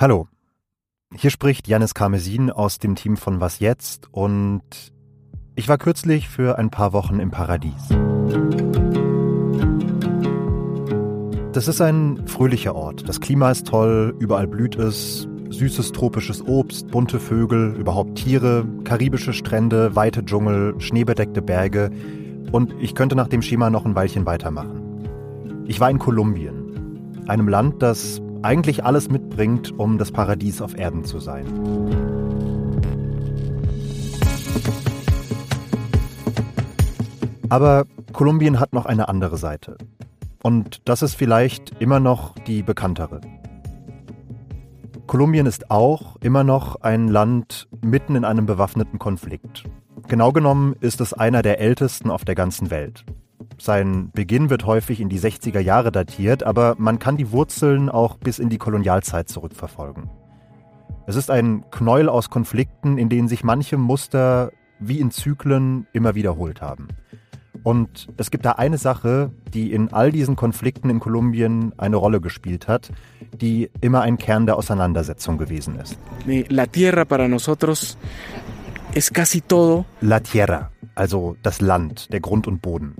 Hallo, hier spricht Janis Karmesin aus dem Team von Was Jetzt und ich war kürzlich für ein paar Wochen im Paradies. Das ist ein fröhlicher Ort. Das Klima ist toll, überall blüht es, süßes tropisches Obst, bunte Vögel, überhaupt Tiere, karibische Strände, weite Dschungel, schneebedeckte Berge und ich könnte nach dem Schema noch ein Weilchen weitermachen. Ich war in Kolumbien, einem Land, das eigentlich alles mitbringt, um das Paradies auf Erden zu sein. Aber Kolumbien hat noch eine andere Seite. Und das ist vielleicht immer noch die bekanntere. Kolumbien ist auch immer noch ein Land mitten in einem bewaffneten Konflikt. Genau genommen ist es einer der ältesten auf der ganzen Welt. Sein Beginn wird häufig in die 60er Jahre datiert, aber man kann die Wurzeln auch bis in die Kolonialzeit zurückverfolgen. Es ist ein Knäuel aus Konflikten, in denen sich manche Muster wie in Zyklen immer wiederholt haben. Und es gibt da eine Sache, die in all diesen Konflikten in Kolumbien eine Rolle gespielt hat, die immer ein Kern der Auseinandersetzung gewesen ist. La tierra para nosotros es casi todo. La tierra, also das Land, der Grund und Boden.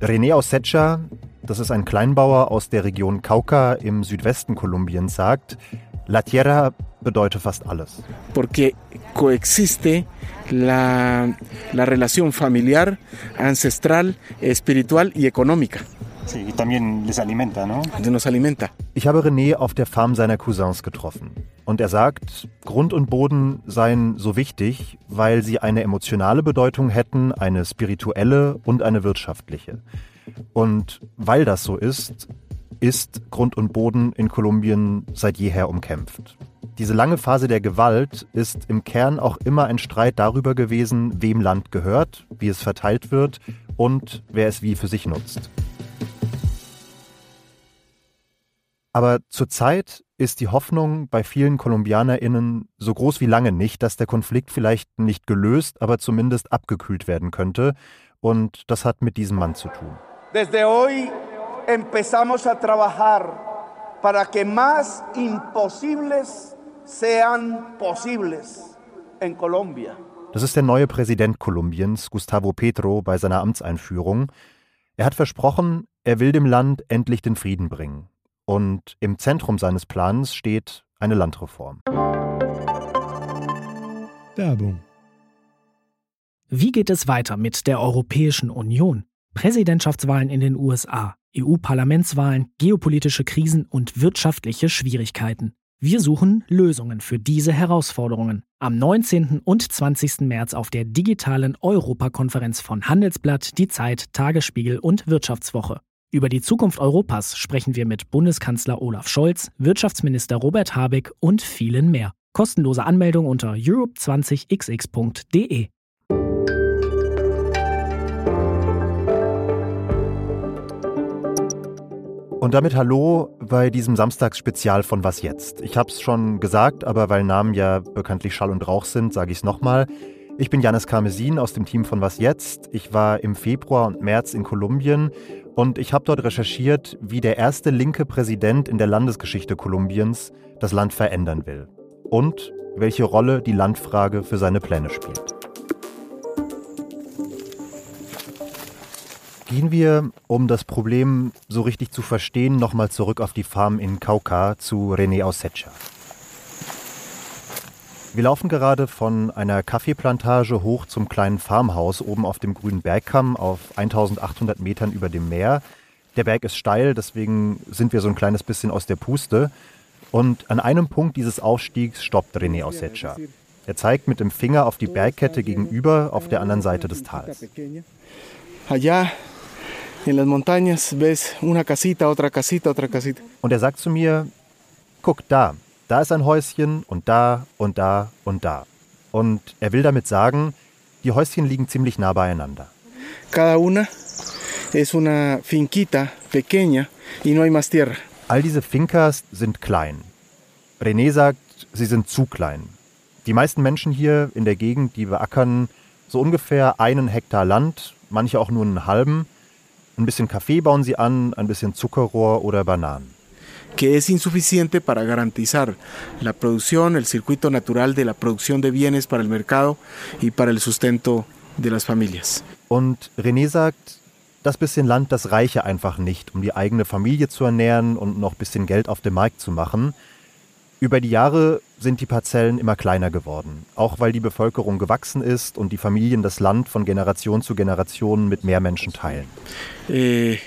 René Ausecha, das ist ein Kleinbauer aus der Region Cauca im Südwesten Kolumbiens, sagt, La Tierra bedeutet fast alles. Porque coexiste la, la relación familiar, ancestral, espiritual y económica. Sí, y también les alimenta, ¿no? Nos alimenta. Ich habe René auf der Farm seiner Cousins getroffen. Und er sagt, Grund und Boden seien so wichtig, weil sie eine emotionale Bedeutung hätten, eine spirituelle und eine wirtschaftliche. Und weil das so ist, ist Grund und Boden in Kolumbien seit jeher umkämpft. Diese lange Phase der Gewalt ist im Kern auch immer ein Streit darüber gewesen, wem Land gehört, wie es verteilt wird und wer es wie für sich nutzt. Aber zurzeit ist die Hoffnung bei vielen KolumbianerInnen so groß wie lange nicht, dass der Konflikt vielleicht nicht gelöst, aber zumindest abgekühlt werden könnte. Und das hat mit diesem Mann zu tun. Desde hoy empezamos a trabajar para que más imposibles sean posibles en Colombia. Das ist der neue Präsident Kolumbiens, Gustavo Petro, bei seiner Amtseinführung. Er hat versprochen, er will dem Land endlich den Frieden bringen. Und im Zentrum seines Plans steht eine Landreform. Werbung. Wie geht es weiter mit der Europäischen Union? Präsidentschaftswahlen in den USA, EU-Parlamentswahlen, geopolitische Krisen und wirtschaftliche Schwierigkeiten. Wir suchen Lösungen für diese Herausforderungen. Am 19. und 20. März auf der digitalen Europakonferenz von Handelsblatt, Die Zeit, Tagesspiegel und Wirtschaftswoche. Über die Zukunft Europas sprechen wir mit Bundeskanzler Olaf Scholz, Wirtschaftsminister Robert Habeck und vielen mehr. Kostenlose Anmeldung unter europe20xx.de. Und damit hallo bei diesem Samstagsspezial von Was jetzt? Ich habe es schon gesagt, aber weil Namen ja bekanntlich Schall und Rauch sind, sage ich es nochmal. Ich bin Janis Karmesin aus dem Team von Was jetzt? Ich war im Februar und März in Kolumbien und ich habe dort recherchiert, wie der erste linke Präsident in der Landesgeschichte Kolumbiens das Land verändern will und welche Rolle die Landfrage für seine Pläne spielt. Gehen wir, um das Problem so richtig zu verstehen, nochmal zurück auf die Farm in Cauca zu René Ausecha. Wir laufen gerade von einer Kaffeeplantage hoch zum kleinen Farmhaus oben auf dem grünen Bergkamm auf 1800 Metern über dem Meer. Der Berg ist steil, deswegen sind wir so ein kleines bisschen aus der Puste. Und an einem Punkt dieses Aufstiegs stoppt René Ausecha. Er zeigt mit dem Finger auf die Bergkette gegenüber auf der anderen Seite des Tals. Allá en las montañas ves una casita, otra casita, otra casita. Und er sagt zu mir, guck da, da ist ein Häuschen und da und da und da. Und er will damit sagen, die Häuschen liegen ziemlich nah beieinander. Cada una es una finquita pequeña y no hay más tierra. All diese Fincas sind klein. René sagt, sie sind zu klein. Die meisten Menschen hier in der Gegend, die beackern so ungefähr einen Hektar Land, manche auch nur einen halben. Ein bisschen Kaffee bauen sie an, ein bisschen Zuckerrohr oder Bananen. Que es insuficiente para garantizar la producción, el circuito natural de la producción de bienes para el mercado y para el sustento de las familias. Und René sagt, das bisschen Land, das reiche einfach nicht, um die eigene Familie zu ernähren und noch bisschen Geld auf dem Markt zu machen. Über die Jahre sind die Parzellen immer kleiner geworden, auch weil die Bevölkerung gewachsen ist und die Familien das Land von Generation zu Generation mit mehr Menschen teilen. Eh.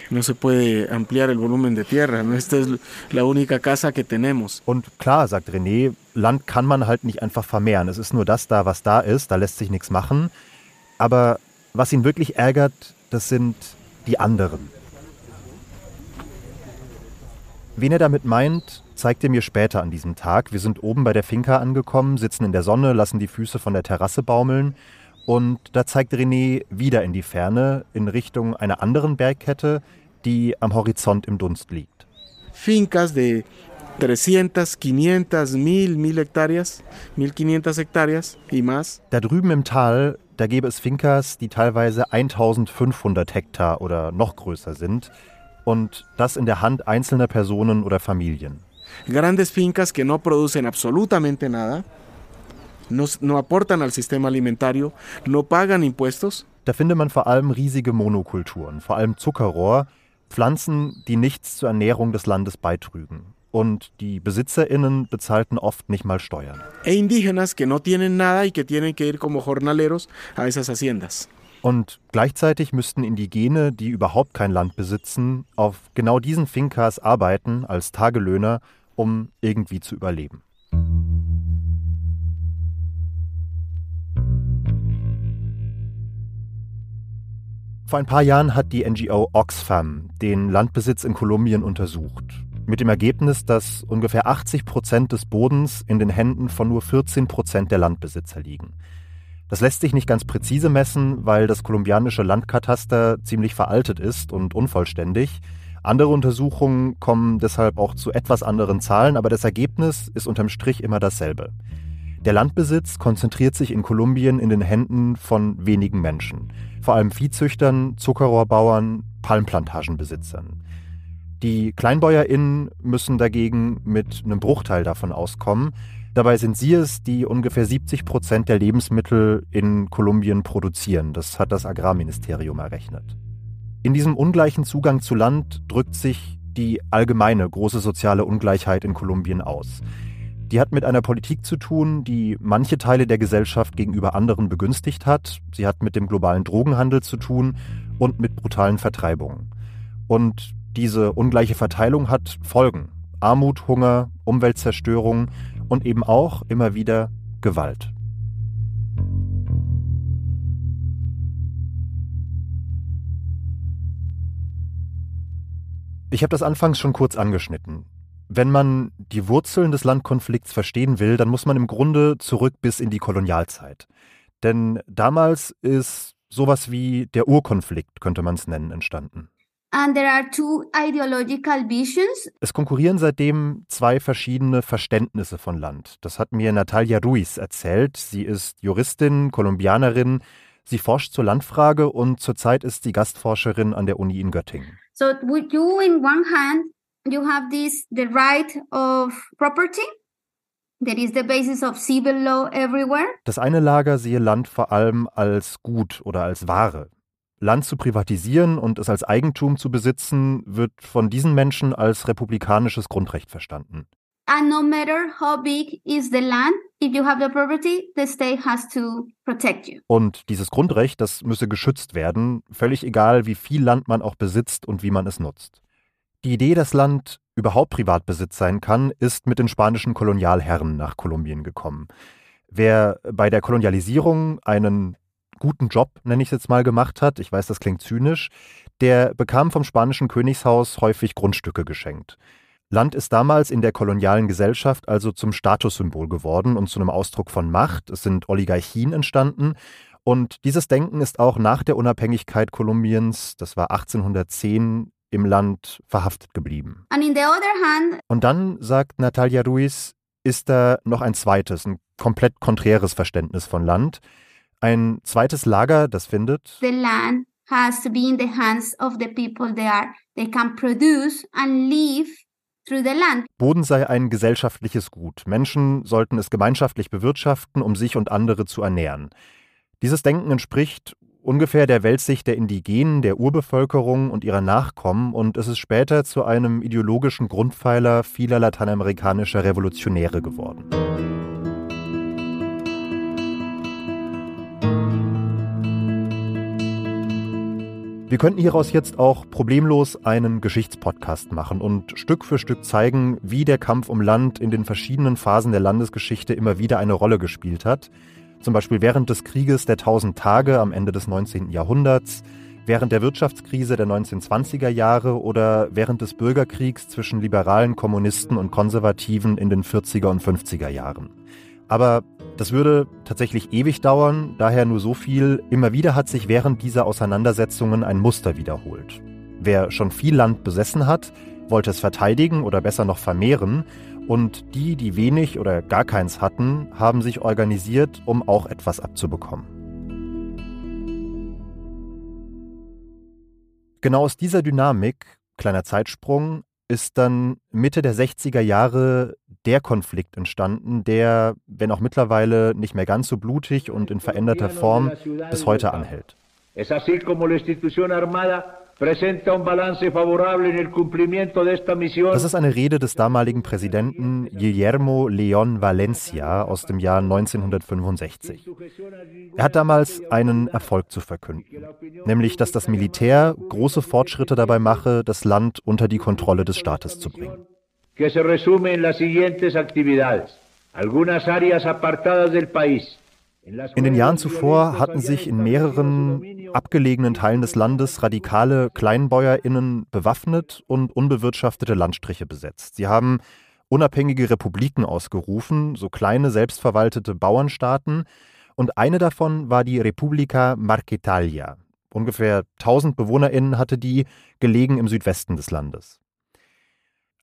Und klar, sagt René, Land kann man halt nicht einfach vermehren. Es ist nur das da, was da ist, da lässt sich nichts machen. Aber was ihn wirklich ärgert, das sind die anderen. Wen er damit meint, zeigt er mir später an diesem Tag. Wir sind oben bei der Finca angekommen, sitzen in der Sonne, lassen die Füße von der Terrasse baumeln und da zeigt René wieder in die Ferne, in Richtung einer anderen Bergkette, die am Horizont im Dunst liegt. Fincas de 300, 500, 1000, 1000 Hektarien, 1500 Hektarien y más. Da drüben im Tal, da gäbe es Fincas, die teilweise 1500 Hektar oder noch größer sind und das in der Hand einzelner Personen oder Familien. Grandes fincas que no producen absolutamente nada, no, no aportan al sistema alimentario, no pagan impuestos. Da findet man vor allem riesige Monokulturen, vor allem Zuckerrohr, Pflanzen, die nichts zur Ernährung des Landes beitrügen. Und die BesitzerInnen bezahlten oft nicht mal Steuern. E indígenas que no tienen nada y que tienen que ir como jornaleros a esas haciendas. Und gleichzeitig müssten Indigene, die überhaupt kein Land besitzen, auf genau diesen Fincas arbeiten als Tagelöhner, um irgendwie zu überleben. Vor ein paar Jahren hat die NGO Oxfam den Landbesitz in Kolumbien untersucht. Mit dem Ergebnis, dass ungefähr 80 Prozent des Bodens in den Händen von nur 14 Prozent der Landbesitzer liegen. Das lässt sich nicht ganz präzise messen, weil das kolumbianische Landkataster ziemlich veraltet ist und unvollständig. Andere Untersuchungen kommen deshalb auch zu etwas anderen Zahlen, aber das Ergebnis ist unterm Strich immer dasselbe. Der Landbesitz konzentriert sich in Kolumbien in den Händen von wenigen Menschen, vor allem Viehzüchtern, Zuckerrohrbauern, Palmplantagenbesitzern. Die KleinbäuerInnen müssen dagegen mit einem Bruchteil davon auskommen. Dabei sind sie es, die ungefähr 70 Prozent der Lebensmittel in Kolumbien produzieren. Das hat das Agrarministerium errechnet. In diesem ungleichen Zugang zu Land drückt sich die allgemeine große soziale Ungleichheit in Kolumbien aus. Die hat mit einer Politik zu tun, die manche Teile der Gesellschaft gegenüber anderen begünstigt hat. Sie hat mit dem globalen Drogenhandel zu tun und mit brutalen Vertreibungen. Und diese ungleiche Verteilung hat Folgen. Armut, Hunger, Umweltzerstörung und eben auch immer wieder Gewalt. Ich habe das anfangs schon kurz angeschnitten. Wenn man die Wurzeln des Landkonflikts verstehen will, dann muss man im Grunde zurück bis in die Kolonialzeit. Denn damals ist sowas wie der Urkonflikt, könnte man es nennen, entstanden. And there are two ideological visions. Es konkurrieren seitdem zwei verschiedene Verständnisse von Land. Das hat mir Natalia Ruiz erzählt. Sie ist Juristin, Kolumbianerin. Sie forscht zur Landfrage und zurzeit ist sie Gastforscherin an der Uni in Göttingen. So with you in one hand, you have this the right of property. That is the basis of civil law everywhere. Das eine Lager sehe Land vor allem als Gut oder als Ware. Land zu privatisieren und es als Eigentum zu besitzen, wird von diesen Menschen als republikanisches Grundrecht verstanden. And no matter how big is the land, Und dieses Grundrecht, das müsse geschützt werden, völlig egal, wie viel Land man auch besitzt und wie man es nutzt. Die Idee, dass Land überhaupt Privatbesitz sein kann, ist mit den spanischen Kolonialherren nach Kolumbien gekommen. Wer bei der Kolonialisierung einen guten Job, nenne ich es jetzt mal, gemacht hat, ich weiß, das klingt zynisch, der bekam vom spanischen Königshaus häufig Grundstücke geschenkt. Land ist damals in der kolonialen Gesellschaft also zum Statussymbol geworden und zu einem Ausdruck von Macht. Es sind Oligarchien entstanden. Und dieses Denken ist auch nach der Unabhängigkeit Kolumbiens, das war 1810, im Land verhaftet geblieben. And in the other hand, Und dann, sagt Natalia Ruiz, ist da noch ein zweites, ein komplett konträres Verständnis von Land. Ein zweites Lager, das findet, the land has to be in the hands of the people there. They can produce and live. Boden sei ein gesellschaftliches Gut. Menschen sollten es gemeinschaftlich bewirtschaften, um sich und andere zu ernähren. Dieses Denken entspricht ungefähr der Weltsicht der Indigenen, der Urbevölkerung und ihrer Nachkommen und es ist später zu einem ideologischen Grundpfeiler vieler lateinamerikanischer Revolutionäre geworden. Wir könnten hieraus jetzt auch problemlos einen Geschichtspodcast machen und Stück für Stück zeigen, wie der Kampf um Land in den verschiedenen Phasen der Landesgeschichte immer wieder eine Rolle gespielt hat. Zum Beispiel während des Krieges der Tausend Tage am Ende des 19. Jahrhunderts, während der Wirtschaftskrise der 1920er Jahre oder während des Bürgerkriegs zwischen liberalen Kommunisten und Konservativen in den 40er und 50er Jahren. Aber das würde tatsächlich ewig dauern, daher nur so viel, immer wieder hat sich während dieser Auseinandersetzungen ein Muster wiederholt. Wer schon viel Land besessen hat, wollte es verteidigen oder besser noch vermehren, und die, die wenig oder gar keins hatten, haben sich organisiert, um auch etwas abzubekommen. Genau aus dieser Dynamik, kleiner Zeitsprung, ist dann Mitte der 60er Jahre der Konflikt entstanden, der, wenn auch mittlerweile nicht mehr ganz so blutig und in veränderter Form, bis heute anhält. Es así como la institución armada das ist eine Rede des damaligen Präsidenten Guillermo León Valencia aus dem Jahr 1965. Er hat damals einen Erfolg zu verkünden, nämlich dass das Militär große Fortschritte dabei mache, das Land unter die Kontrolle des Staates zu bringen. Que se resume en las siguientes actividades. Algunas áreas apartadas del país in den Jahren zuvor hatten sich in mehreren abgelegenen Teilen des Landes radikale KleinbäuerInnen bewaffnet und unbewirtschaftete Landstriche besetzt. Sie haben unabhängige Republiken ausgerufen, so kleine selbstverwaltete Bauernstaaten, und eine davon war die Repubblica Marquetalia. Ungefähr 1000 BewohnerInnen hatte die, gelegen im Südwesten des Landes.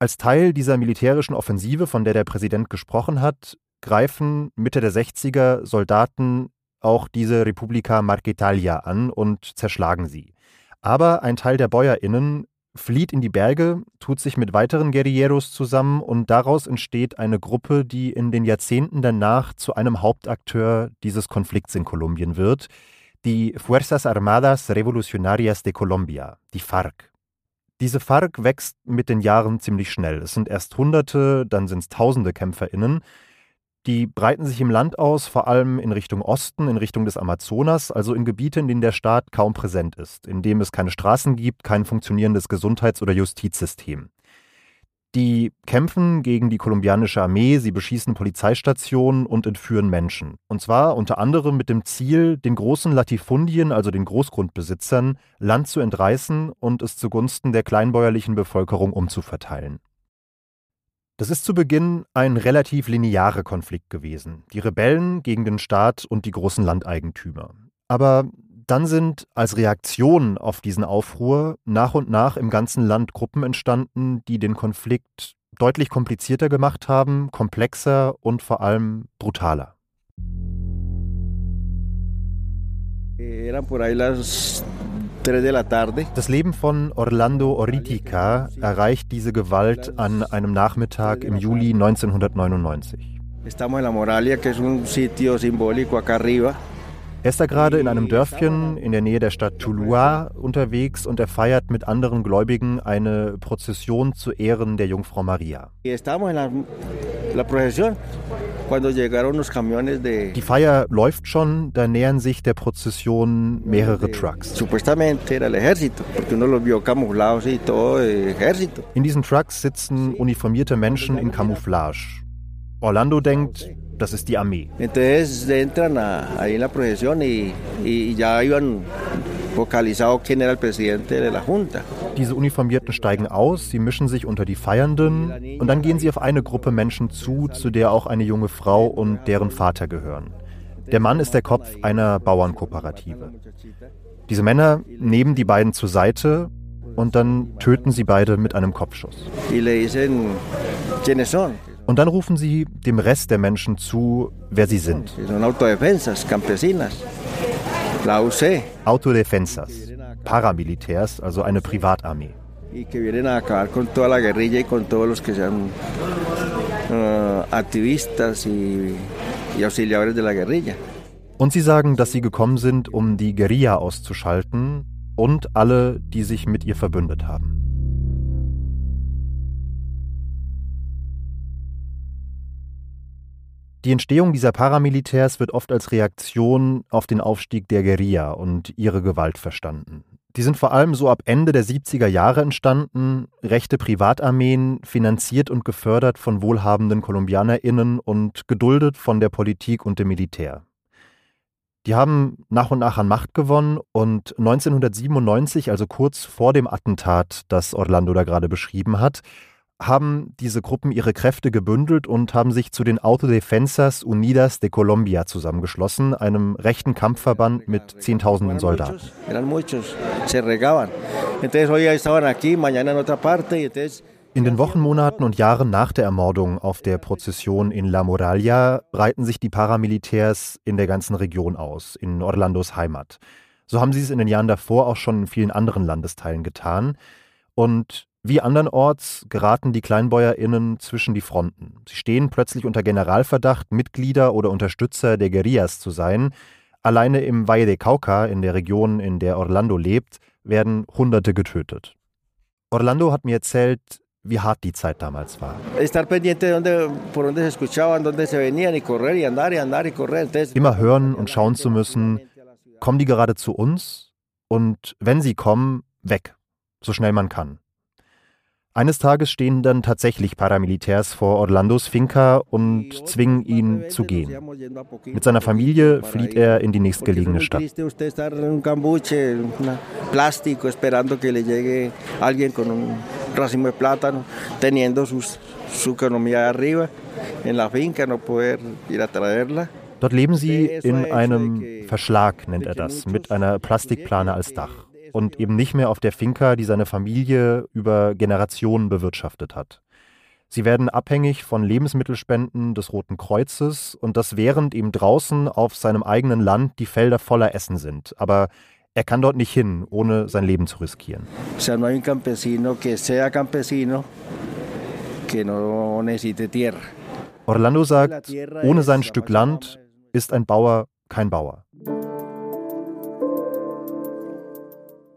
Als Teil dieser militärischen Offensive, von der der Präsident gesprochen hat, greifen Mitte der 60er Soldaten auch diese Republika Marquetalia an und zerschlagen sie. Aber ein Teil der BäuerInnen flieht in die Berge, tut sich mit weiteren Guerilleros zusammen und daraus entsteht eine Gruppe, die in den Jahrzehnten danach zu einem Hauptakteur dieses Konflikts in Kolumbien wird, die Fuerzas Armadas Revolucionarias de Colombia, die FARC. Diese FARC wächst mit den Jahren ziemlich schnell. Es sind erst Hunderte, dann sind es Tausende KämpferInnen. Die breiten sich im Land aus, vor allem in Richtung Osten, in Richtung des Amazonas, also in Gebiete, in denen der Staat kaum präsent ist, in dem es keine Straßen gibt, kein funktionierendes Gesundheits- oder Justizsystem. Die kämpfen gegen die kolumbianische Armee, sie beschießen Polizeistationen und entführen Menschen. Und zwar unter anderem mit dem Ziel, den großen Latifundien, also den Großgrundbesitzern, Land zu entreißen und es zugunsten der kleinbäuerlichen Bevölkerung umzuverteilen. Das ist zu Beginn ein relativ linearer Konflikt gewesen. Die Rebellen gegen den Staat und die großen Landeigentümer. Aber dann sind als Reaktion auf diesen Aufruhr nach und nach im ganzen Land Gruppen entstanden, die den Konflikt deutlich komplizierter gemacht haben, komplexer und vor allem brutaler. Das Leben von Orlando Oritica erreicht diese Gewalt an einem Nachmittag im Juli 1999. Er ist da gerade in einem Dörfchen in der Nähe der Stadt Tuluá unterwegs und er feiert mit anderen Gläubigen eine Prozession zu Ehren der Jungfrau Maria. Die Feier läuft schon, da nähern sich der Prozession mehrere Trucks. In diesen Trucks sitzen uniformierte Menschen in Camouflage. Orlando denkt, das ist die Armee. Entonces entran ahí en la procesión y, y ya iban focalizado quién era el presidente de la Junta. Diese Uniformierten steigen aus, sie mischen sich unter die Feiernden und dann gehen sie auf eine Gruppe Menschen zu, zu der auch eine junge Frau und deren Vater gehören. Der Mann ist der Kopf einer Bauernkooperative. Diese Männer nehmen die beiden zur Seite und dann töten sie beide mit einem Kopfschuss. Und dann rufen sie dem Rest der Menschen zu, wer sie sind. Autodefensas, campesinas, la UC. Autodefensas, Paramilitärs, also eine Privatarmee. guerrilla. Und sie sagen, dass sie gekommen sind, um die Guerilla auszuschalten und alle, die sich mit ihr verbündet haben. Die Entstehung dieser Paramilitärs wird oft als Reaktion auf den Aufstieg der Guerilla und ihre Gewalt verstanden. Die sind vor allem so ab Ende der 70er Jahre entstanden, rechte Privatarmeen, finanziert und gefördert von wohlhabenden KolumbianerInnen und geduldet von der Politik und dem Militär. Die haben nach und nach an Macht gewonnen und 1997, also kurz vor dem Attentat, das Orlando da gerade beschrieben hat, haben diese Gruppen ihre Kräfte gebündelt und haben sich zu den Autodefensas Unidas de Colombia zusammengeschlossen, einem rechten Kampfverband mit Zehntausenden Soldaten. In den Wochen, Monaten und Jahren nach der Ermordung auf der Prozession in La Muralla breiten sich die Paramilitärs in der ganzen Region aus, in Orlandos Heimat. So haben sie es in den Jahren davor auch schon in vielen anderen Landesteilen getan. Und wie andernorts geraten die KleinbäuerInnen zwischen die Fronten. Sie stehen plötzlich unter Generalverdacht, Mitglieder oder Unterstützer der Guerillas zu sein. Alleine im Valle de Cauca, in der Region, in der Orlando lebt, werden Hunderte getötet. Orlando hat mir erzählt, wie hart die Zeit damals war. Immer hören und schauen zu müssen, kommen die gerade zu uns? Und wenn sie kommen, weg, so schnell man kann. Eines Tages stehen dann tatsächlich Paramilitärs vor Orlandos Finca und zwingen ihn zu gehen. Mit seiner Familie flieht er in die nächstgelegene Stadt. Dort leben sie in einem Verschlag, nennt er das, mit einer Plastikplane als Dach und eben nicht mehr auf der Finca, die seine Familie über Generationen bewirtschaftet hat. Sie werden abhängig von Lebensmittelspenden des Roten Kreuzes und das während ihm draußen auf seinem eigenen Land die Felder voller Essen sind. Aber er kann dort nicht hin, ohne sein Leben zu riskieren. Orlando sagt, ohne sein Stück Land ist ein Bauer kein Bauer.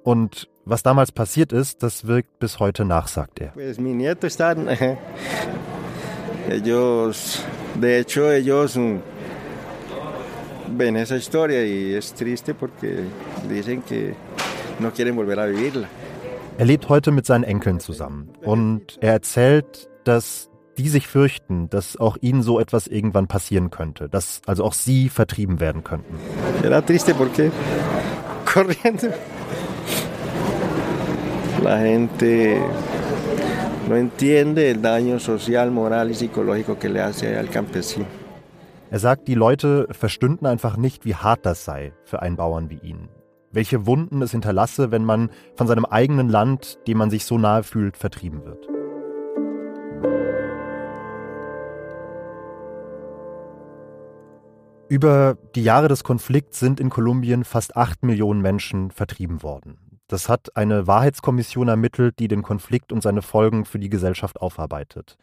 Und was damals passiert ist, das wirkt bis heute nach, sagt er. ellos, de hecho, ellos ven esa historia y es triste porque dicen que no quieren volver a vivirla. Er lebt heute mit seinen Enkeln zusammen und er erzählt, dass die sich fürchten, dass auch ihnen so etwas irgendwann passieren könnte, dass also auch sie vertrieben werden könnten. Era triste porque corriendo La gente no entiende el daño social, moral y psicológico que le hace al campesino. Er sagt, die Leute verstünden einfach nicht, wie hart das sei für einen Bauern wie ihn. Welche Wunden es hinterlasse, wenn man von seinem eigenen Land, dem man sich so nahe fühlt, vertrieben wird. Über die Jahre des Konflikts sind in Kolumbien fast acht Millionen Menschen vertrieben worden. Das hat eine Wahrheitskommission ermittelt, die den Konflikt und seine Folgen für die Gesellschaft aufarbeitet.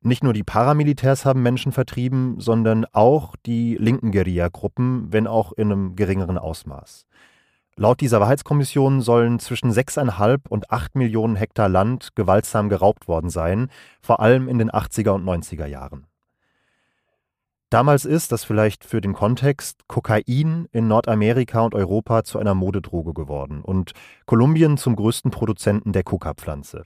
Nicht nur die Paramilitärs haben Menschen vertrieben, sondern auch die linken Guerilla-Gruppen, wenn auch in einem geringeren Ausmaß. Laut dieser Wahrheitskommission sollen zwischen 6,5 und 8 Millionen Hektar Land gewaltsam geraubt worden sein, vor allem in den 80er und 90er Jahren. Damals ist, das vielleicht für den Kontext, Kokain in Nordamerika und Europa zu einer Modedroge geworden und Kolumbien zum größten Produzenten der Coca-Pflanze.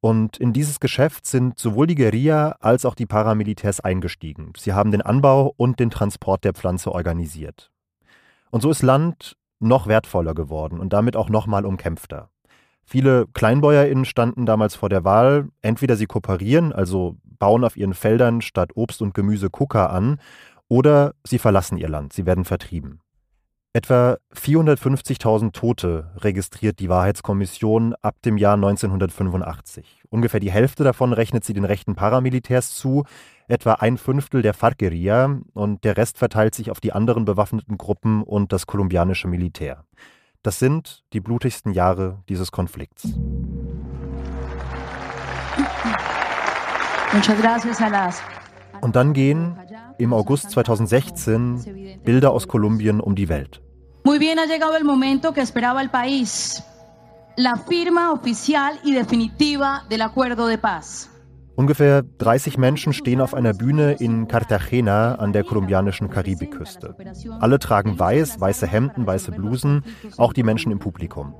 Und in dieses Geschäft sind sowohl die Guerilla als auch die Paramilitärs eingestiegen. Sie haben den Anbau und den Transport der Pflanze organisiert. Und so ist Land noch wertvoller geworden und damit auch noch mal umkämpfter. Viele KleinbäuerInnen standen damals vor der Wahl, entweder sie kooperieren, also bauen auf ihren Feldern statt Obst und Gemüse Kuka an, oder sie verlassen ihr Land, sie werden vertrieben. Etwa 450.000 Tote registriert die Wahrheitskommission ab dem Jahr 1985. Ungefähr die Hälfte davon rechnet sie den rechten Paramilitärs zu, etwa ein Fünftel der Farc-Guerilla und der Rest verteilt sich auf die anderen bewaffneten Gruppen und das kolumbianische Militär. Das sind die blutigsten Jahre dieses Konflikts. Und dann gehen im August 2016 Bilder aus Kolumbien um die Welt. Muy bien, ha llegado el momento que esperaba el país. La firma oficial y definitiva del acuerdo de paz. Ungefähr 30 Menschen stehen auf einer Bühne in Cartagena an der kolumbianischen Karibikküste. Alle tragen weiß, weiße Hemden, weiße Blusen, auch die Menschen im Publikum.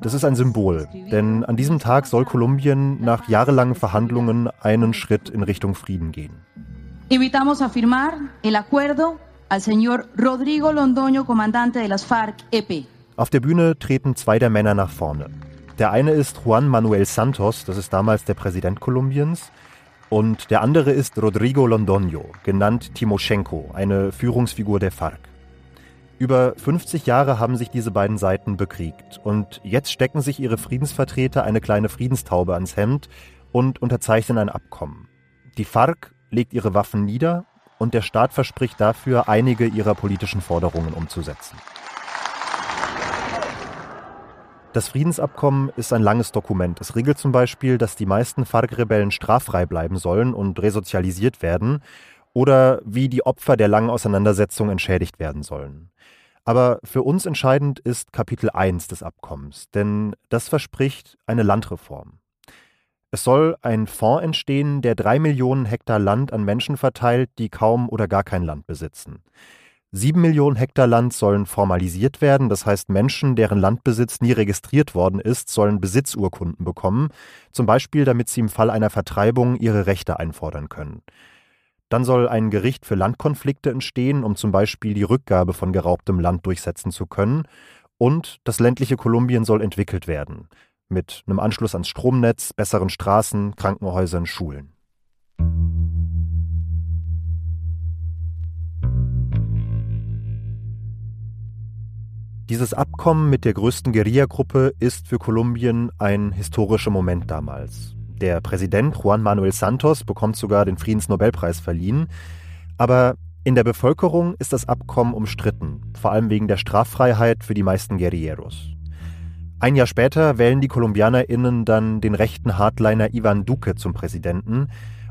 Das ist ein Symbol, denn an diesem Tag soll Kolumbien nach jahrelangen Verhandlungen einen Schritt in Richtung Frieden gehen. Invitamos a firmar el acuerdo al señor Rodrigo Londoño, comandante de las FARC-EP. Auf der Bühne treten zwei der Männer nach vorne. Der eine ist Juan Manuel Santos, das ist damals der Präsident Kolumbiens. Und der andere ist Rodrigo Londoño, genannt Timoschenko, eine Führungsfigur der FARC. Über 50 Jahre haben sich diese beiden Seiten bekriegt und jetzt stecken sich ihre Friedensvertreter eine kleine Friedenstaube ans Hemd und unterzeichnen ein Abkommen. Die FARC legt ihre Waffen nieder und der Staat verspricht dafür, einige ihrer politischen Forderungen umzusetzen. Das Friedensabkommen ist ein langes Dokument. Es regelt zum Beispiel, dass die meisten FARC-Rebellen straffrei bleiben sollen und resozialisiert werden oder wie die Opfer der langen Auseinandersetzung entschädigt werden sollen. Aber für uns entscheidend ist Kapitel 1 des Abkommens, denn das verspricht eine Landreform. Es soll ein Fonds entstehen, der drei Millionen Hektar Land an Menschen verteilt, die kaum oder gar kein Land besitzen. Sieben Millionen Hektar Land sollen formalisiert werden, das heißt Menschen, deren Landbesitz nie registriert worden ist, sollen Besitzurkunden bekommen, zum Beispiel damit sie im Fall einer Vertreibung ihre Rechte einfordern können. Dann soll ein Gericht für Landkonflikte entstehen, um zum Beispiel die Rückgabe von geraubtem Land durchsetzen zu können. Und das ländliche Kolumbien soll entwickelt werden, mit einem Anschluss ans Stromnetz, besseren Straßen, Krankenhäusern, Schulen. Dieses Abkommen mit der größten Guerilla-Gruppe ist für Kolumbien ein historischer Moment damals. Der Präsident Juan Manuel Santos bekommt sogar den Friedensnobelpreis verliehen. Aber in der Bevölkerung ist das Abkommen umstritten, vor allem wegen der Straffreiheit für die meisten Guerilleros. Ein Jahr später wählen die KolumbianerInnen dann den rechten Hardliner Ivan Duque zum Präsidenten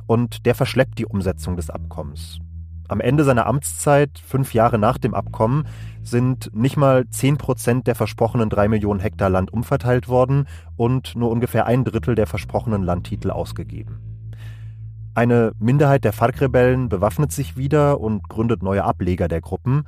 und der verschleppt die Umsetzung des Abkommens. Am Ende seiner Amtszeit, fünf Jahre nach dem Abkommen, sind nicht mal zehn Prozent der versprochenen drei Millionen Hektar Land umverteilt worden und nur ungefähr ein Drittel der versprochenen Landtitel ausgegeben. Eine Minderheit der FARC-Rebellen bewaffnet sich wieder und gründet neue Ableger der Gruppen.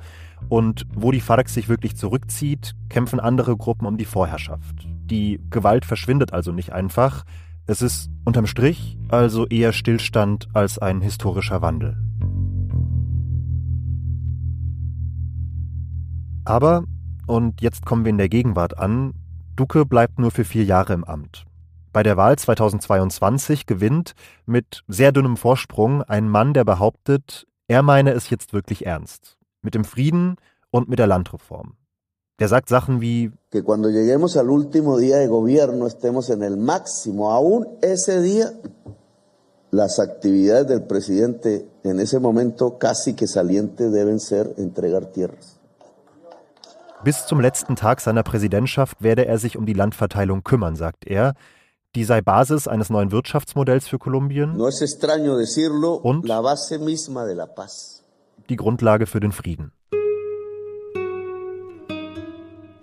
Und wo die FARC sich wirklich zurückzieht, kämpfen andere Gruppen um die Vorherrschaft. Die Gewalt verschwindet also nicht einfach. Es ist unterm Strich also eher Stillstand als ein historischer Wandel. Aber, und jetzt kommen wir in der Gegenwart an, Duque bleibt nur für vier Jahre im Amt. Bei der Wahl 2022 gewinnt mit sehr dünnem Vorsprung ein Mann, der behauptet, er meine es jetzt wirklich ernst. Mit dem Frieden und mit der Landreform. Der sagt Sachen wie las actividades del presidente en ese momento casi que saliente deben ser entregar tierras. Bis zum letzten Tag seiner Präsidentschaft werde er sich um die Landverteilung kümmern, sagt er. Die sei Basis eines neuen Wirtschaftsmodells für Kolumbien No decirlo, Und? die Grundlage für den Frieden.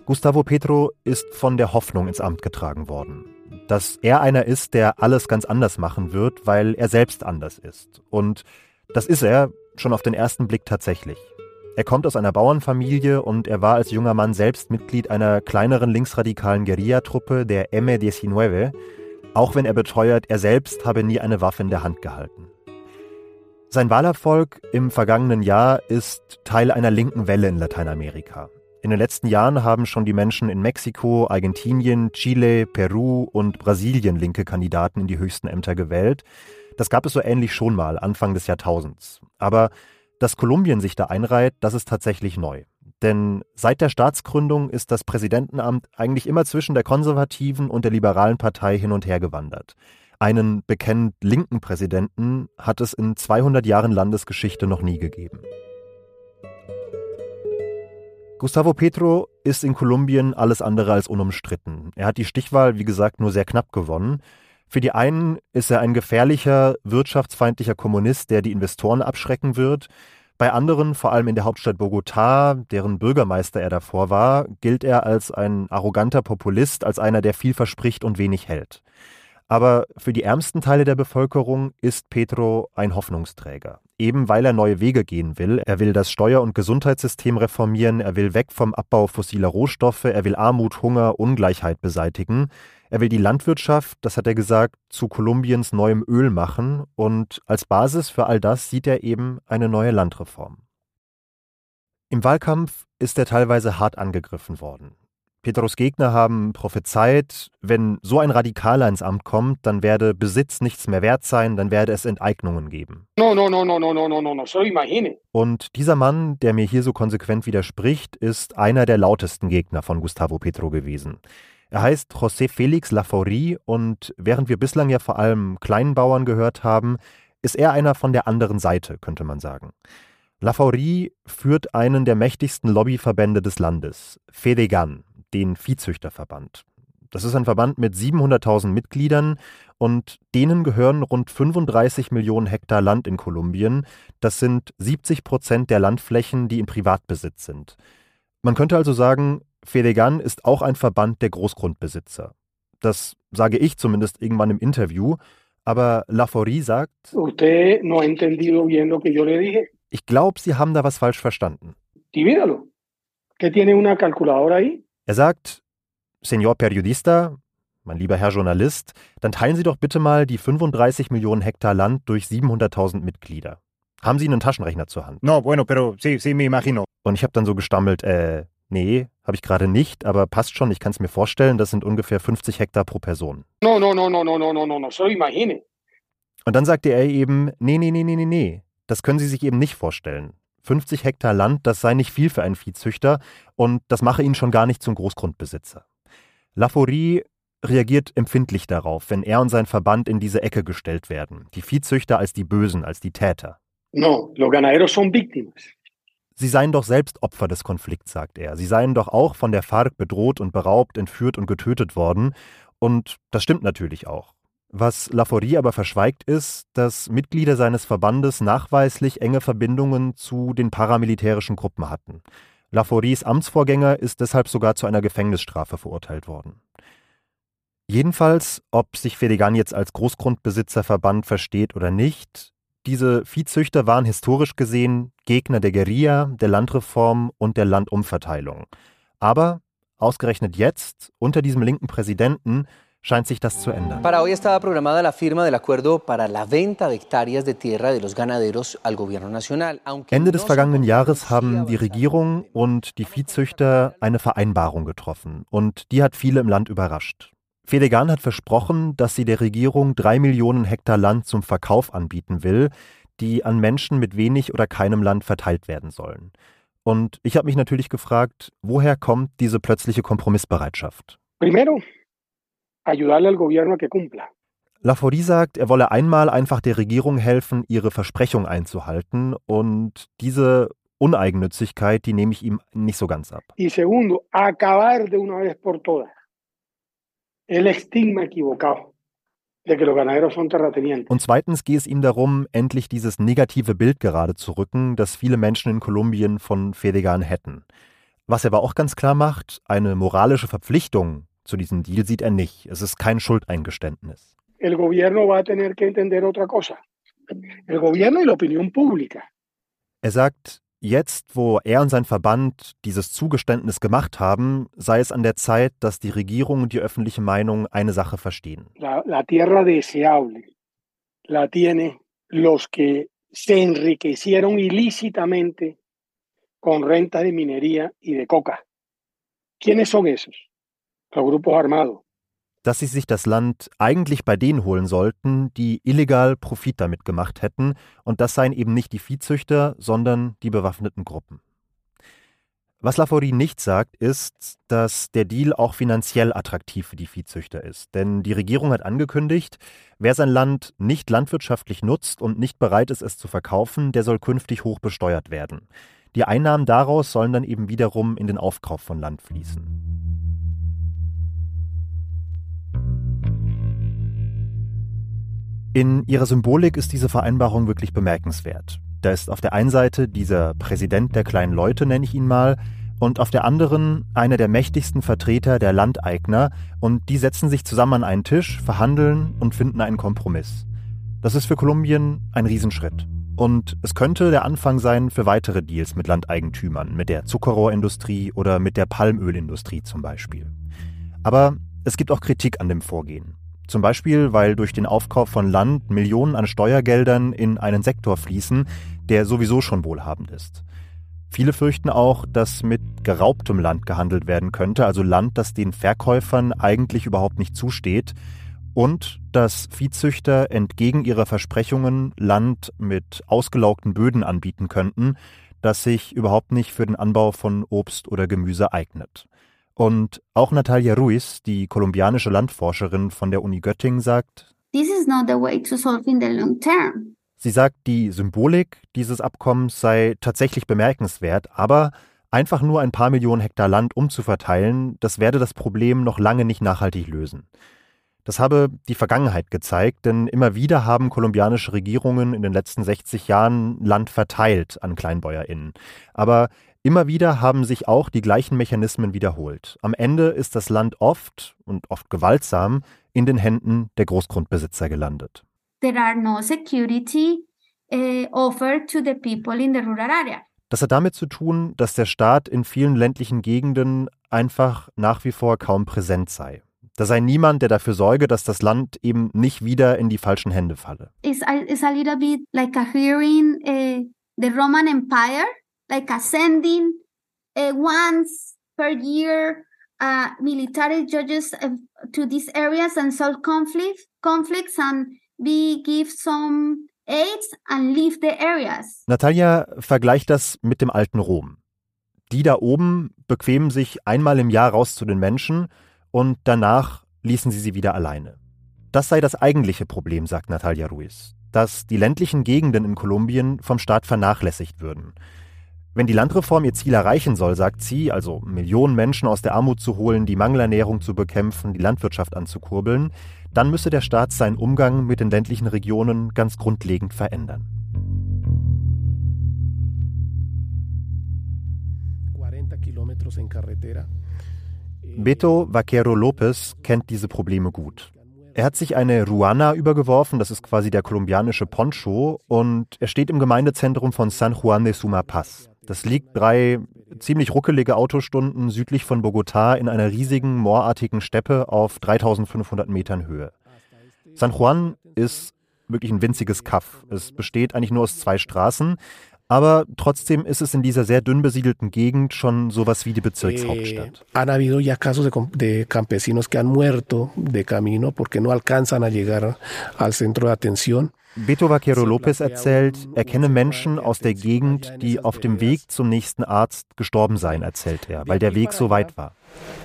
Gustavo Petro ist von der Hoffnung ins Amt getragen worden, dass er einer ist, der alles ganz anders machen wird, weil er selbst anders ist. Und das ist er schon auf den ersten Blick tatsächlich. Er kommt aus einer Bauernfamilie und er war als junger Mann selbst Mitglied einer kleineren linksradikalen Guerillatruppe der M19, auch wenn er beteuert, er selbst habe nie eine Waffe in der Hand gehalten. Sein Wahlerfolg im vergangenen Jahr ist Teil einer linken Welle in Lateinamerika. In den letzten Jahren haben schon die Menschen in Mexiko, Argentinien, Chile, Peru und Brasilien linke Kandidaten in die höchsten Ämter gewählt. Das gab es so ähnlich schon mal, Anfang des Jahrtausends. Aber dass Kolumbien sich da einreiht, das ist tatsächlich neu. Denn seit der Staatsgründung ist das Präsidentenamt eigentlich immer zwischen der konservativen und der liberalen Partei hin und her gewandert. Einen bekennend linken Präsidenten hat es in 200 Jahren Landesgeschichte noch nie gegeben. Gustavo Petro ist in Kolumbien alles andere als unumstritten. Er hat die Stichwahl, wie gesagt, nur sehr knapp gewonnen. Für die einen ist er ein gefährlicher, wirtschaftsfeindlicher Kommunist, der die Investoren abschrecken wird. Bei anderen, vor allem in der Hauptstadt Bogotá, deren Bürgermeister er davor war, gilt er als ein arroganter Populist, als einer, der viel verspricht und wenig hält. Aber für die ärmsten Teile der Bevölkerung ist Petro ein Hoffnungsträger. Eben weil er neue Wege gehen will. Er will das Steuer- und Gesundheitssystem reformieren, er will weg vom Abbau fossiler Rohstoffe, er will Armut, Hunger, Ungleichheit beseitigen. Er will die Landwirtschaft, das hat er gesagt, zu Kolumbiens neuem Öl machen und als Basis für all das sieht er eben eine neue Landreform. Im Wahlkampf ist er teilweise hart angegriffen worden. Petros Gegner haben prophezeit, wenn so ein Radikaler ins Amt kommt, dann werde Besitz nichts mehr wert sein, dann werde es Enteignungen geben. No, no, no, no, no, no, no, no, so imagine. Und dieser Mann, der mir hier so konsequent widerspricht, ist einer der lautesten Gegner von Gustavo Petro gewesen. Er heißt José Félix Lafaurie und während wir bislang ja vor allem Kleinbauern gehört haben, ist er einer von der anderen Seite, könnte man sagen. Lafaurie führt einen der mächtigsten Lobbyverbände des Landes, Fedegan, den Viehzüchterverband. Das ist ein Verband mit 700.000 Mitgliedern und denen gehören rund 35 Millionen Hektar Land in Kolumbien. Das sind 70 Prozent der Landflächen, die in Privatbesitz sind. Man könnte also sagen, Fedegan ist auch ein Verband der Großgrundbesitzer. Das sage ich zumindest irgendwann im Interview. Aber Laforie sagt, ich glaube, Sie haben da was falsch verstanden. Er sagt, Senor Periodista, mein lieber Herr Journalist, dann teilen Sie doch bitte mal die 35 Millionen Hektar Land durch 700.000 Mitglieder. Haben Sie einen Taschenrechner zur Hand? No, bueno, pero sí, sí, me imagino. Und ich habe dann so gestammelt, äh, Nee, habe ich gerade nicht, aber passt schon, ich kann es mir vorstellen, das sind ungefähr 50 Hektar pro Person. No, no, no, no, no, no, no, no, no, so imagine. Und dann sagte er eben, nee, nee, nee, nee, nee, nee, das können Sie sich eben nicht vorstellen. 50 Hektar Land, das sei nicht viel für einen Viehzüchter und das mache ihn schon gar nicht zum Großgrundbesitzer. Laforie reagiert empfindlich darauf, wenn er und sein Verband in diese Ecke gestellt werden. Die Viehzüchter als die Bösen, als die Täter. No, los ganaderos son víctimas. Sie seien doch selbst Opfer des Konflikts, sagt er. Sie seien doch auch von der FARC bedroht und beraubt, entführt und getötet worden. Und das stimmt natürlich auch. Was Laforie aber verschweigt ist, dass Mitglieder seines Verbandes nachweislich enge Verbindungen zu den paramilitärischen Gruppen hatten. Lafories Amtsvorgänger ist deshalb sogar zu einer Gefängnisstrafe verurteilt worden. Jedenfalls, ob sich Fedegan jetzt als Großgrundbesitzerverband versteht oder nicht, diese Viehzüchter waren historisch gesehen Gegner der Guerilla, der Landreform und der Landumverteilung. Aber ausgerechnet jetzt, unter diesem linken Präsidenten, scheint sich das zu ändern. Para hoy estaba programada la firma del acuerdo para la venta de hectáreas de tierra de los ganaderos al gobierno nacional. Ende des vergangenen Jahres haben die Regierung und die Viehzüchter eine Vereinbarung getroffen und die hat viele im Land überrascht. Fedegan hat versprochen, dass sie der Regierung drei Millionen Hektar Land zum Verkauf anbieten will, die an Menschen mit wenig oder keinem Land verteilt werden sollen. Und ich habe mich natürlich gefragt, woher kommt diese plötzliche Kompromissbereitschaft? Primero, ayudarle al gobierno a que cumpla. Laforie sagt, er wolle einmal einfach der Regierung helfen, ihre Versprechung einzuhalten und diese Uneigennützigkeit, die nehme ich ihm nicht so ganz ab. Y segundo, acabar de una vez por todas el estigma equivocado de que los ganaderos son terratenientes. Und zweitens geht es ihm darum, endlich dieses negative Bild gerade zu rücken, das viele Menschen in Kolumbien von Fedegan hätten. Was er aber auch ganz klar macht, eine moralische Verpflichtung zu diesem Deal sieht er nicht. Es ist kein Schuldeingeständnis. El gobierno va a tener que entender otra cosa. El gobierno y la opinión pública. Er sagt, Jetzt, wo er und sein Verband dieses Zugeständnis gemacht haben, sei es an der Zeit, dass die Regierung und die öffentliche Meinung eine Sache verstehen. La, la tierra deseable la tiene los que se enriquecieron ilícitamente con rentas de minería y de coca. ¿Quiénes son esos? Los grupos armados dass sie sich das Land eigentlich bei denen holen sollten, die illegal Profit damit gemacht hätten, und das seien eben nicht die Viehzüchter, sondern die bewaffneten Gruppen. Was Laforie nicht sagt, ist, dass der Deal auch finanziell attraktiv für die Viehzüchter ist. Denn die Regierung hat angekündigt, wer sein Land nicht landwirtschaftlich nutzt und nicht bereit ist, es zu verkaufen, der soll künftig hoch besteuert werden. Die Einnahmen daraus sollen dann eben wiederum in den Aufkauf von Land fließen. In ihrer Symbolik ist diese Vereinbarung wirklich bemerkenswert. Da ist auf der einen Seite dieser Präsident der kleinen Leute, nenne ich ihn mal, und auf der anderen einer der mächtigsten Vertreter der Landeigner, und die setzen sich zusammen an einen Tisch, verhandeln und finden einen Kompromiss. Das ist für Kolumbien ein Riesenschritt. Und es könnte der Anfang sein für weitere Deals mit Landeigentümern, mit der Zuckerrohrindustrie oder mit der Palmölindustrie zum Beispiel. Aber es gibt auch Kritik an dem Vorgehen. Zum Beispiel, weil durch den Aufkauf von Land Millionen an Steuergeldern in einen Sektor fließen, der sowieso schon wohlhabend ist. Viele fürchten auch, dass mit geraubtem Land gehandelt werden könnte, also Land, das den Verkäufern eigentlich überhaupt nicht zusteht, und dass Viehzüchter entgegen ihrer Versprechungen Land mit ausgelaugten Böden anbieten könnten, das sich überhaupt nicht für den Anbau von Obst oder Gemüse eignet. Und auch Natalia Ruiz, die kolumbianische Landforscherin von der Uni Göttingen, sagt, This is not the way to solve in the long term. Sie sagt, die Symbolik dieses Abkommens sei tatsächlich bemerkenswert, aber einfach nur ein paar Millionen Hektar Land umzuverteilen, das werde das Problem noch lange nicht nachhaltig lösen. Das habe die Vergangenheit gezeigt, denn immer wieder haben kolumbianische Regierungen in den letzten 60 Jahren Land verteilt an KleinbäuerInnen. Aber immer wieder haben sich auch die gleichen Mechanismen wiederholt. Am Ende ist das Land oft und oft gewaltsam in den Händen der Großgrundbesitzer gelandet. There are no security uh, offered to the people in the rural area. Das hat damit zu tun, dass der Staat in vielen ländlichen Gegenden einfach nach wie vor kaum präsent sei. Da sei niemand, der dafür sorge, dass das Land eben nicht wieder in die falschen Hände falle. It's a, it's a little bit like a hearing uh, the Roman Empire, like ascending uh, once per year uh, military judges uh, to these areas and solve conflict, conflicts and we give some aids and leave the areas. Natalia vergleicht das mit dem alten Rom. Die da oben bequemen sich einmal im Jahr raus zu den Menschen und danach ließen sie sie wieder alleine. Das sei das eigentliche Problem, sagt Natalia Ruiz, dass die ländlichen Gegenden in Kolumbien vom Staat vernachlässigt würden. Wenn die Landreform ihr Ziel erreichen soll, sagt sie, also Millionen Menschen aus der Armut zu holen, die Mangelernährung zu bekämpfen, die Landwirtschaft anzukurbeln, dann müsse der Staat seinen Umgang mit den ländlichen Regionen ganz grundlegend verändern. 40 kilómetros en carretera Beto Vaquero Lopez kennt diese Probleme gut. Er hat sich eine Ruana übergeworfen, das ist quasi der kolumbianische Poncho, und er steht im Gemeindezentrum von San Juan de Sumapaz. Das liegt drei ziemlich ruckelige Autostunden südlich von Bogotá in einer riesigen, moorartigen Steppe auf 3500 Metern Höhe. San Juan ist wirklich ein winziges Kaff. Es besteht eigentlich nur aus zwei Straßen, aber trotzdem ist es in dieser sehr dünn besiedelten Gegend schon sowas wie die Bezirkshauptstadt. Eh, han habido ya casos de, campesinos que han muerto de camino porque no alcanzan a llegar al centro de atención. Beto Vaquero Lopez erzählt, er kenne Menschen aus der Gegend, die auf dem Weg zum nächsten Arzt gestorben seien, erzählt er, weil der Weg so weit war.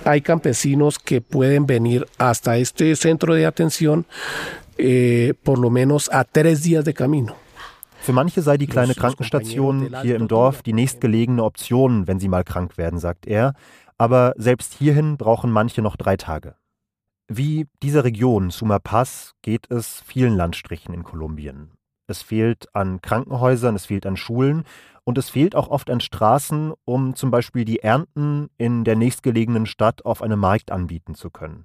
Hay campesinos que pueden venir hasta este centro de atención eh, por lo menos a tres días de camino. Für manche sei die kleine Krankenstation hier im Dorf die nächstgelegene Option, wenn sie mal krank werden, sagt er. Aber selbst hierhin brauchen manche noch drei Tage. Wie dieser Region, Sumapaz, geht es vielen Landstrichen in Kolumbien. Es fehlt an Krankenhäusern, es fehlt an Schulen und es fehlt auch oft an Straßen, um zum Beispiel die Ernten in der nächstgelegenen Stadt auf einem Markt anbieten zu können.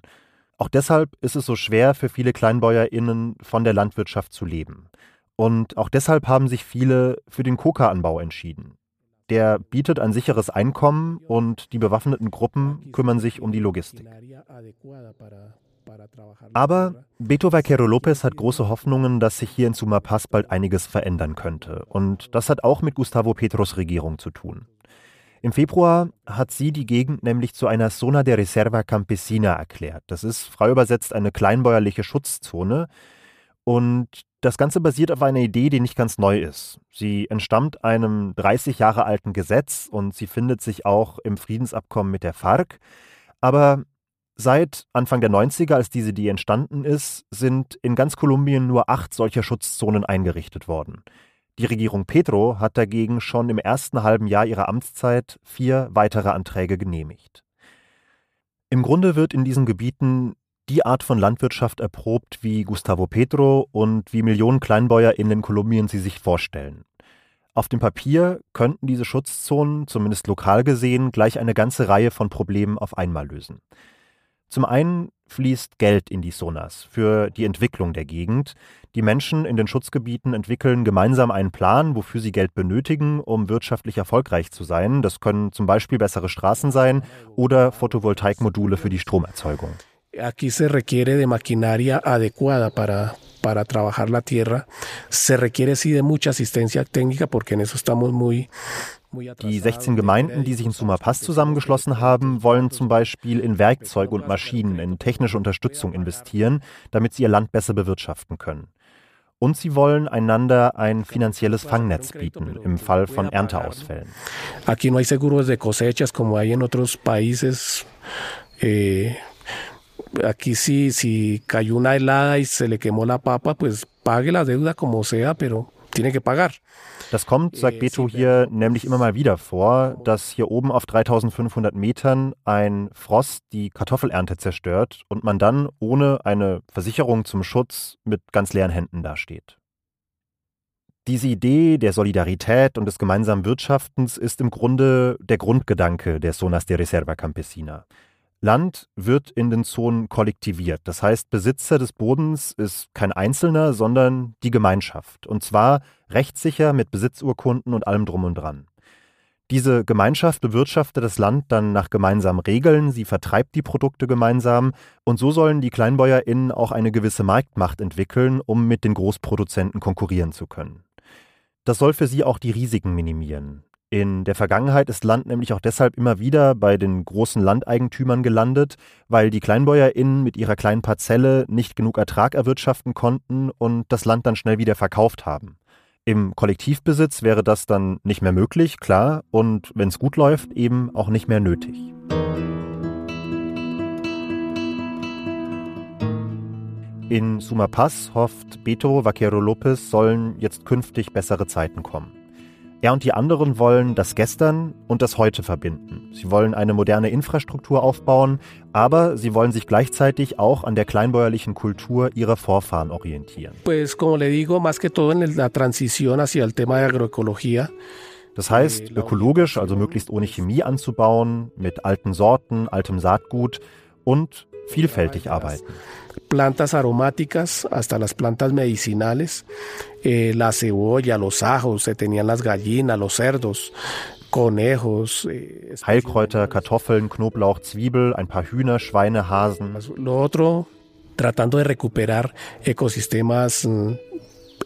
Auch deshalb ist es so schwer für viele KleinbäuerInnen von der Landwirtschaft zu leben. Und auch deshalb haben sich viele für den Coca-Anbau entschieden. Der bietet ein sicheres Einkommen und die bewaffneten Gruppen kümmern sich um die Logistik. Aber Beto Vaquero Lopez hat große Hoffnungen, dass sich hier in Sumapaz bald einiges verändern könnte. Und das hat auch mit Gustavo Petros Regierung zu tun. Im Februar hat sie die Gegend nämlich zu einer Zona de Reserva Campesina erklärt. Das ist frei übersetzt eine kleinbäuerliche Schutzzone. Und das Ganze basiert auf einer Idee, die nicht ganz neu ist. Sie entstammt einem 30 Jahre alten Gesetz und sie findet sich auch im Friedensabkommen mit der FARC. Aber seit Anfang der 90er, als diese Idee entstanden ist, sind in ganz Kolumbien nur acht solcher Schutzzonen eingerichtet worden. Die Regierung Petro hat dagegen schon im ersten halben Jahr ihrer Amtszeit vier weitere Anträge genehmigt. Im Grunde wird in diesen Gebieten die Art von Landwirtschaft erprobt, wie Gustavo Petro und wie Millionen KleinbäuerInnen in Kolumbien sie sich vorstellen. Auf dem Papier könnten diese Schutzzonen, zumindest lokal gesehen, gleich eine ganze Reihe von Problemen auf einmal lösen. Zum einen fließt Geld in die Sonas für die Entwicklung der Gegend. Die Menschen in den Schutzgebieten entwickeln gemeinsam einen Plan, wofür sie Geld benötigen, um wirtschaftlich erfolgreich zu sein. Das können zum Beispiel bessere Straßen sein oder Photovoltaikmodule für die Stromerzeugung. Aquí se requiere de maquinaria adecuada para, para trabajar la tierra. Se requiere sí de mucha asistencia técnica porque en eso estamos muy, die 16 Gemeinden, die sich in Sumapaz zusammengeschlossen haben, wollen zum Beispiel in Werkzeuge und Maschinen, in technische Unterstützung investieren, damit sie ihr Land besser bewirtschaften können. Und sie wollen einander ein finanzielles Fangnetz bieten im Fall von Ernteausfällen. Aquí no hay seguros de cosechas como hay en otros países. Eh, aquí sí, si cayó una helada y se le quemó la papa, pues pague la deuda como sea, pero tiene que pagar. Das kommt, sagt Beto hier, nämlich immer mal wieder vor, dass hier oben auf 3500 Metern ein Frost die Kartoffelernte zerstört und man dann ohne eine Versicherung zum Schutz mit ganz leeren Händen dasteht. Diese Idee der Solidarität und des gemeinsamen Wirtschaftens ist im Grunde der Grundgedanke der Zonas de Reserva Campesina. Land wird in den Zonen kollektiviert. Das heißt, Besitzer des Bodens ist kein Einzelner, sondern die Gemeinschaft. Und zwar rechtssicher mit Besitzurkunden und allem drum und dran. Diese Gemeinschaft bewirtschaftet das Land dann nach gemeinsamen Regeln, sie vertreibt die Produkte gemeinsam und so sollen die KleinbäuerInnen auch eine gewisse Marktmacht entwickeln, um mit den Großproduzenten konkurrieren zu können. Das soll für sie auch die Risiken minimieren. In der Vergangenheit ist Land nämlich auch deshalb immer wieder bei den großen Landeigentümern gelandet, weil die KleinbäuerInnen mit ihrer kleinen Parzelle nicht genug Ertrag erwirtschaften konnten und das Land dann schnell wieder verkauft haben. Im Kollektivbesitz wäre das dann nicht mehr möglich, klar, und wenn es gut läuft, eben auch nicht mehr nötig. In Sumapaz hofft Beto Vaquero Lopez sollen jetzt künftig bessere Zeiten kommen. Er und die anderen wollen das Gestern und das Heute verbinden. Sie wollen eine moderne Infrastruktur aufbauen, aber sie wollen sich gleichzeitig auch an der kleinbäuerlichen Kultur ihrer Vorfahren orientieren. Pues como le digo, más que todo en la transición hacia el tema de agroecología. Das heißt, ökologisch, also möglichst ohne Chemie anzubauen, mit alten Sorten, altem Saatgut und vielfältig arbeiten. Plantas aromáticas hasta las plantas medicinales, eh, la cebolla, los ajos, se tenían las gallinas, los cerdos, conejos. Eh, Heilkräuter, Kartoffeln, Knoblauch, Zwiebel, ein paar Hühner, Schweine, Hasen. Lo otro, tratando de recuperar ecosistemas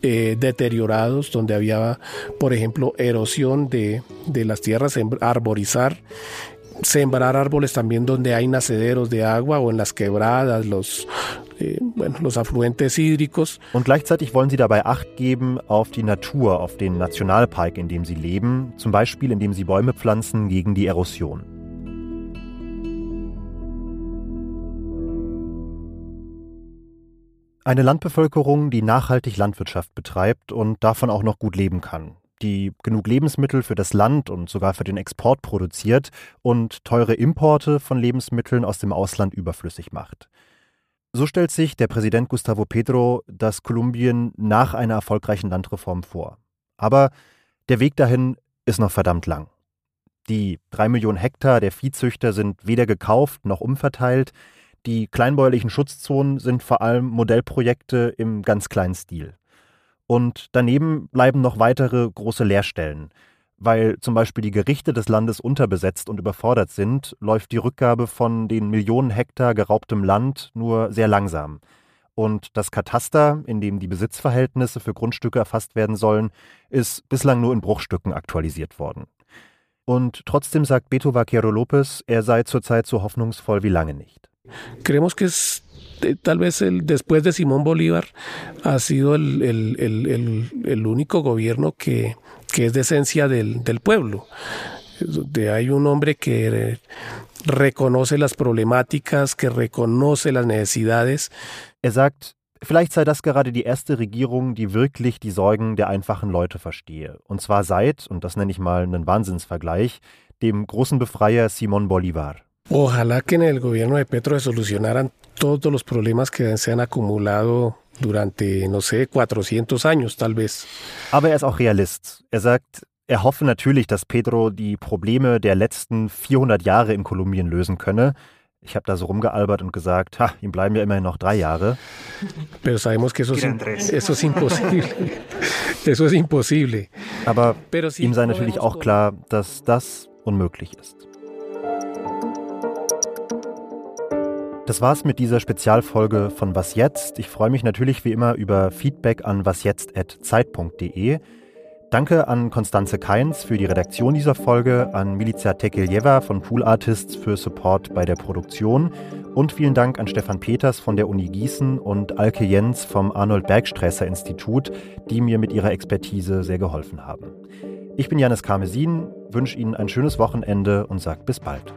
eh, deteriorados, donde había, por ejemplo, erosión de, de las tierras, arborizar sembrar árboles también donde hay nacederos de agua o en las quebradas, los, äh, bueno, los afluentes hídricos. Und gleichzeitig wollen sie dabei Acht geben auf die Natur, auf den Nationalpark, in dem sie leben, zum Beispiel indem sie Bäume pflanzen gegen die Erosion. Eine Landbevölkerung, die nachhaltig Landwirtschaft betreibt und davon auch noch gut leben kann die genug Lebensmittel für das Land und sogar für den Export produziert und teure Importe von Lebensmitteln aus dem Ausland überflüssig macht. So stellt sich der Präsident Gustavo Petro das Kolumbien nach einer erfolgreichen Landreform vor. Aber der Weg dahin ist noch verdammt lang. Die drei Millionen Hektar der Viehzüchter sind weder gekauft noch umverteilt. Die kleinbäuerlichen Schutzzonen sind vor allem Modellprojekte im ganz kleinen Stil. Und daneben bleiben noch weitere große Leerstellen. Weil zum Beispiel die Gerichte des Landes unterbesetzt und überfordert sind, läuft die Rückgabe von den Millionen Hektar geraubtem Land nur sehr langsam. Und das Kataster, in dem die Besitzverhältnisse für Grundstücke erfasst werden sollen, ist bislang nur in Bruchstücken aktualisiert worden. Und trotzdem sagt Beto Vaquero López, er sei zurzeit so hoffnungsvoll wie lange nicht. Creemos que es tal vez el, después de Simón Bolívar ha sido el, el, el, único gobierno que, que, es de esencia del, del pueblo. De hay un hombre que reconoce las problemáticas, que reconoce las necesidades. Er sagt, vielleicht sei das gerade die erste Regierung, die wirklich die Sorgen der einfachen Leute verstehe. Und zwar seit, und das nenne ich mal einen Wahnsinnsvergleich, dem großen Befreier Simón Bolívar. Ojalá que en el gobierno de Petro se solucionaran todos los problemas que se han acumulado durante, no sé, 400 años tal vez. Aber er ist auch Realist. Er sagt, er hoffe natürlich, dass Pedro die Probleme der letzten 400 Jahre in Kolumbien lösen könne. Ich habe da so rumgealbert und gesagt, ha, ihm bleiben ja immerhin noch drei Jahre. Pero sabemos que eso, es, eso es imposible. eso es imposible. Aber ihm sei natürlich auch klar, dass das unmöglich ist. Das war's mit dieser Spezialfolge von Was jetzt? Ich freue mich natürlich wie immer über Feedback an wasjetzt.zeit.de. Danke an Konstanze Keins für die Redaktion dieser Folge, an Milica Tekeljeva von Pool Artists für Support bei der Produktion und vielen Dank an Stefan Peters von der Uni Gießen und Alke Jens vom Arnold Bergstresser Institut, die mir mit ihrer Expertise sehr geholfen haben. Ich bin Janis Karmesin, wünsche Ihnen ein schönes Wochenende und sage bis bald.